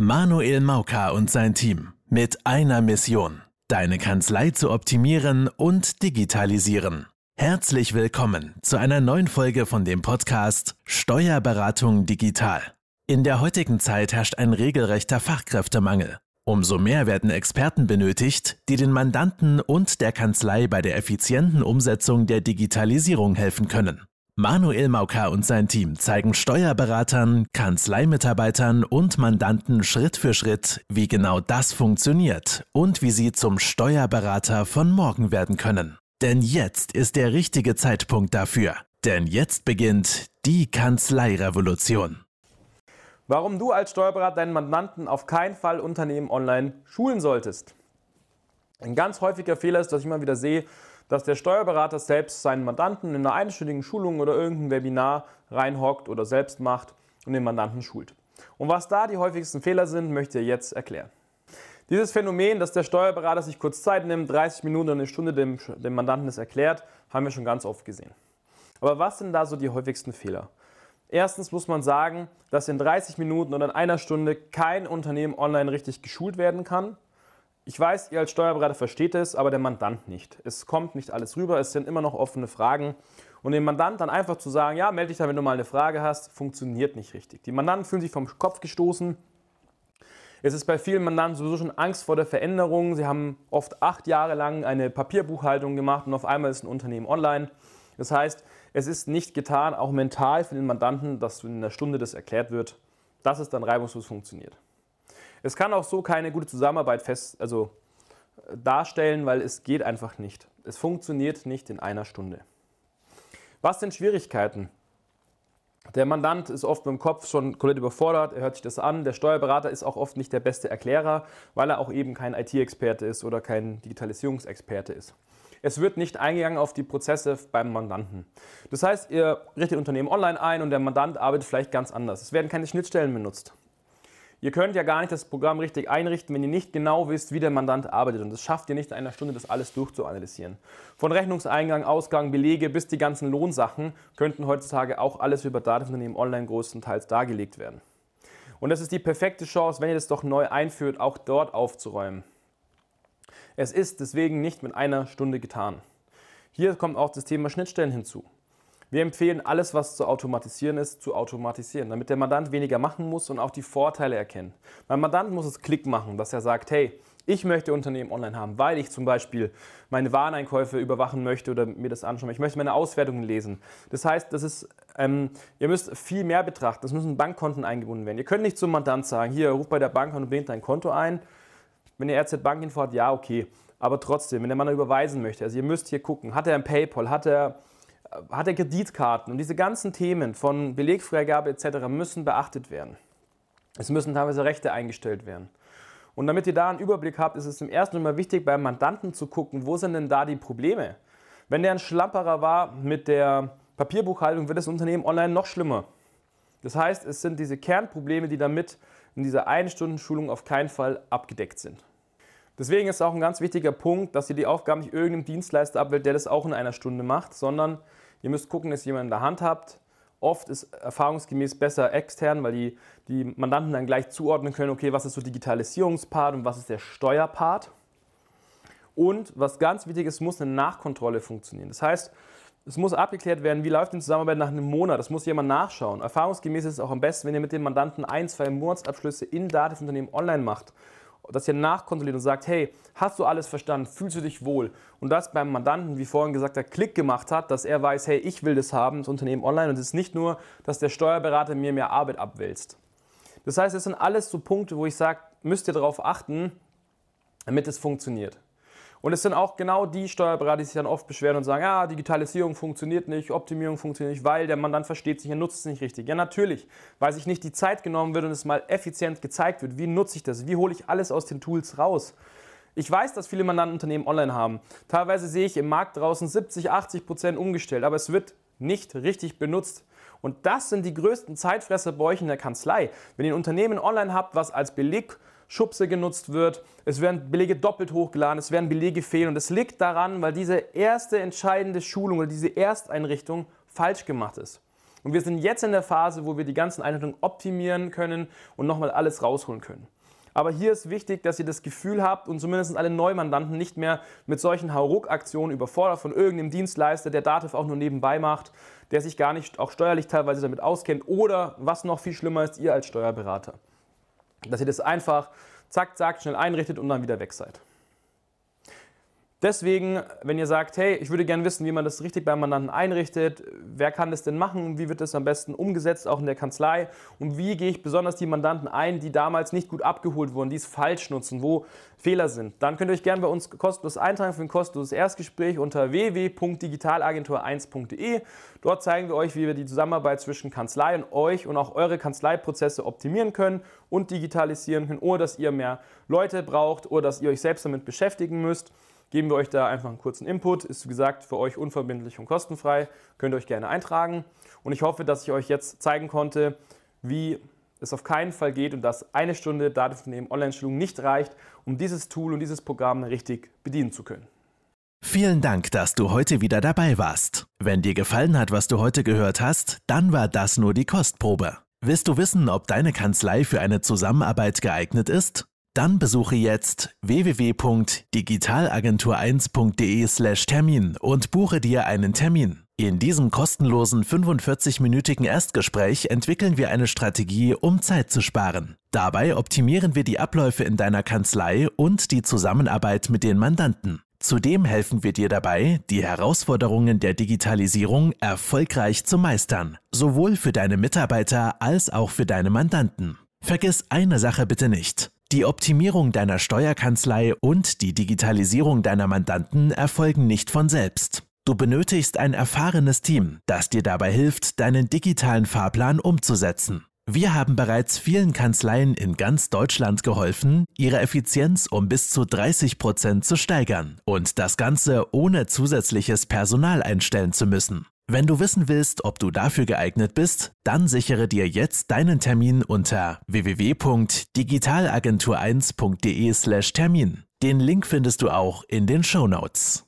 Manuel Mauka und sein Team mit einer Mission, deine Kanzlei zu optimieren und digitalisieren. Herzlich willkommen zu einer neuen Folge von dem Podcast Steuerberatung digital. In der heutigen Zeit herrscht ein regelrechter Fachkräftemangel. Umso mehr werden Experten benötigt, die den Mandanten und der Kanzlei bei der effizienten Umsetzung der Digitalisierung helfen können. Manuel Mauka und sein Team zeigen Steuerberatern, Kanzleimitarbeitern und Mandanten Schritt für Schritt, wie genau das funktioniert und wie sie zum Steuerberater von morgen werden können. Denn jetzt ist der richtige Zeitpunkt dafür. Denn jetzt beginnt die Kanzleirevolution. Warum du als Steuerberater deinen Mandanten auf keinen Fall Unternehmen online schulen solltest. Ein ganz häufiger Fehler ist, dass ich immer wieder sehe, dass der Steuerberater selbst seinen Mandanten in einer einstündigen Schulung oder irgendein Webinar reinhockt oder selbst macht und den Mandanten schult. Und was da die häufigsten Fehler sind, möchte ich jetzt erklären. Dieses Phänomen, dass der Steuerberater sich kurz Zeit nimmt, 30 Minuten oder eine Stunde dem, dem Mandanten das erklärt, haben wir schon ganz oft gesehen. Aber was sind da so die häufigsten Fehler? Erstens muss man sagen, dass in 30 Minuten oder in einer Stunde kein Unternehmen online richtig geschult werden kann. Ich weiß, ihr als Steuerberater versteht es, aber der Mandant nicht. Es kommt nicht alles rüber, es sind immer noch offene Fragen. Und dem Mandant dann einfach zu sagen, ja, melde dich da, wenn du mal eine Frage hast, funktioniert nicht richtig. Die Mandanten fühlen sich vom Kopf gestoßen. Es ist bei vielen Mandanten sowieso schon Angst vor der Veränderung. Sie haben oft acht Jahre lang eine Papierbuchhaltung gemacht und auf einmal ist ein Unternehmen online. Das heißt, es ist nicht getan, auch mental für den Mandanten, dass in einer Stunde das erklärt wird, dass es dann reibungslos funktioniert. Es kann auch so keine gute Zusammenarbeit fest, also äh, darstellen, weil es geht einfach nicht. Es funktioniert nicht in einer Stunde. Was sind Schwierigkeiten? Der Mandant ist oft mit dem Kopf schon komplett überfordert, er hört sich das an. Der Steuerberater ist auch oft nicht der beste Erklärer, weil er auch eben kein IT-Experte ist oder kein Digitalisierungsexperte ist. Es wird nicht eingegangen auf die Prozesse beim Mandanten. Das heißt, ihr richtet Unternehmen online ein und der Mandant arbeitet vielleicht ganz anders. Es werden keine Schnittstellen benutzt. Ihr könnt ja gar nicht das Programm richtig einrichten, wenn ihr nicht genau wisst, wie der Mandant arbeitet. Und das schafft ihr nicht in einer Stunde, das alles durchzuanalysieren. Von Rechnungseingang, Ausgang, Belege bis die ganzen Lohnsachen könnten heutzutage auch alles über Datenunternehmen online größtenteils dargelegt werden. Und das ist die perfekte Chance, wenn ihr das doch neu einführt, auch dort aufzuräumen. Es ist deswegen nicht mit einer Stunde getan. Hier kommt auch das Thema Schnittstellen hinzu. Wir empfehlen, alles, was zu automatisieren ist, zu automatisieren, damit der Mandant weniger machen muss und auch die Vorteile erkennt. Mein Mandant muss es Klick machen, dass er sagt, hey, ich möchte Unternehmen online haben, weil ich zum Beispiel meine Wareneinkäufe überwachen möchte oder mir das anschauen. Ich möchte meine Auswertungen lesen. Das heißt, das ist, ähm, ihr müsst viel mehr betrachten. Es müssen Bankkonten eingebunden werden. Ihr könnt nicht zum Mandant sagen, hier, ruf bei der Bank an und bringt dein Konto ein. Wenn ihr RZ Bankinfo hat, ja, okay. Aber trotzdem, wenn der Mann überweisen möchte, also ihr müsst hier gucken, hat er ein PayPal, hat er hat er Kreditkarten und diese ganzen Themen von Belegfreigabe etc. müssen beachtet werden. Es müssen teilweise Rechte eingestellt werden. Und damit ihr da einen Überblick habt, ist es im ersten immer wichtig, beim Mandanten zu gucken, wo sind denn da die Probleme. Wenn der ein Schlamperer war mit der Papierbuchhaltung, wird das Unternehmen online noch schlimmer. Das heißt, es sind diese Kernprobleme, die damit in dieser einen Stunden Schulung auf keinen Fall abgedeckt sind. Deswegen ist auch ein ganz wichtiger Punkt, dass ihr die Aufgaben nicht irgendeinem Dienstleister abwählt, der das auch in einer Stunde macht, sondern ihr müsst gucken, dass ihr jemanden in der Hand habt. Oft ist erfahrungsgemäß besser extern, weil die, die Mandanten dann gleich zuordnen können, okay, was ist so Digitalisierungspart und was ist der Steuerpart. Und was ganz wichtig ist, muss eine Nachkontrolle funktionieren. Das heißt, es muss abgeklärt werden, wie läuft die Zusammenarbeit nach einem Monat. Das muss jemand nachschauen. Erfahrungsgemäß ist es auch am besten, wenn ihr mit dem Mandanten ein, zwei Monatsabschlüsse in Datenunternehmen online macht dass ihr nachkontrolliert und sagt, hey, hast du alles verstanden, fühlst du dich wohl? Und das beim Mandanten, wie vorhin gesagt, der Klick gemacht hat, dass er weiß, hey, ich will das haben, das Unternehmen online. Und es ist nicht nur, dass der Steuerberater mir mehr Arbeit abwälzt. Das heißt, es sind alles so Punkte, wo ich sage, müsst ihr darauf achten, damit es funktioniert. Und es sind auch genau die Steuerberater, die sich dann oft beschweren und sagen, ja, Digitalisierung funktioniert nicht, Optimierung funktioniert nicht, weil der Mandant versteht sich, er nutzt es nicht richtig. Ja, natürlich, weil sich nicht die Zeit genommen wird und es mal effizient gezeigt wird. Wie nutze ich das? Wie hole ich alles aus den Tools raus? Ich weiß, dass viele Mandantenunternehmen online haben. Teilweise sehe ich im Markt draußen 70, 80 Prozent umgestellt, aber es wird nicht richtig benutzt. Und das sind die größten Zeitfresser bei euch in der Kanzlei. Wenn ihr ein Unternehmen online habt, was als Beleg Schubse genutzt wird. Es werden Belege doppelt hochgeladen, es werden Belege fehlen. Und es liegt daran, weil diese erste entscheidende Schulung oder diese Ersteinrichtung falsch gemacht ist. Und wir sind jetzt in der Phase, wo wir die ganzen Einheiten optimieren können und nochmal alles rausholen können. Aber hier ist wichtig, dass ihr das Gefühl habt und zumindest alle Neumandanten nicht mehr mit solchen Hauruck-Aktionen überfordert von irgendeinem Dienstleister, der Dativ auch nur nebenbei macht, der sich gar nicht auch steuerlich teilweise damit auskennt oder was noch viel schlimmer ist, ihr als Steuerberater. Dass ihr das einfach zack, zack, schnell einrichtet und dann wieder weg seid. Deswegen, wenn ihr sagt, hey, ich würde gerne wissen, wie man das richtig beim Mandanten einrichtet, wer kann das denn machen, wie wird das am besten umgesetzt, auch in der Kanzlei? Und wie gehe ich besonders die Mandanten ein, die damals nicht gut abgeholt wurden, die es falsch nutzen, wo Fehler sind, dann könnt ihr euch gerne bei uns kostenlos eintragen für ein kostenloses Erstgespräch unter www.digitalagentur1.de. Dort zeigen wir euch, wie wir die Zusammenarbeit zwischen Kanzlei und euch und auch eure Kanzleiprozesse optimieren können und digitalisieren können, ohne dass ihr mehr Leute braucht oder dass ihr euch selbst damit beschäftigen müsst geben wir euch da einfach einen kurzen Input. Ist wie gesagt für euch unverbindlich und kostenfrei. Könnt ihr euch gerne eintragen. Und ich hoffe, dass ich euch jetzt zeigen konnte, wie es auf keinen Fall geht und dass eine Stunde Datenvernehmen Online-Schulung nicht reicht, um dieses Tool und dieses Programm richtig bedienen zu können. Vielen Dank, dass du heute wieder dabei warst. Wenn dir gefallen hat, was du heute gehört hast, dann war das nur die Kostprobe. Willst du wissen, ob deine Kanzlei für eine Zusammenarbeit geeignet ist? Dann besuche jetzt www.digitalagentur1.de/termin und buche dir einen Termin. In diesem kostenlosen 45-minütigen Erstgespräch entwickeln wir eine Strategie, um Zeit zu sparen. Dabei optimieren wir die Abläufe in deiner Kanzlei und die Zusammenarbeit mit den Mandanten. Zudem helfen wir dir dabei, die Herausforderungen der Digitalisierung erfolgreich zu meistern, sowohl für deine Mitarbeiter als auch für deine Mandanten. Vergiss eine Sache bitte nicht. Die Optimierung deiner Steuerkanzlei und die Digitalisierung deiner Mandanten erfolgen nicht von selbst. Du benötigst ein erfahrenes Team, das dir dabei hilft, deinen digitalen Fahrplan umzusetzen. Wir haben bereits vielen Kanzleien in ganz Deutschland geholfen, ihre Effizienz um bis zu 30 Prozent zu steigern und das Ganze ohne zusätzliches Personal einstellen zu müssen. Wenn du wissen willst, ob du dafür geeignet bist, dann sichere dir jetzt deinen Termin unter www.digitalagentur1.de/termin. Den Link findest du auch in den Show Notes.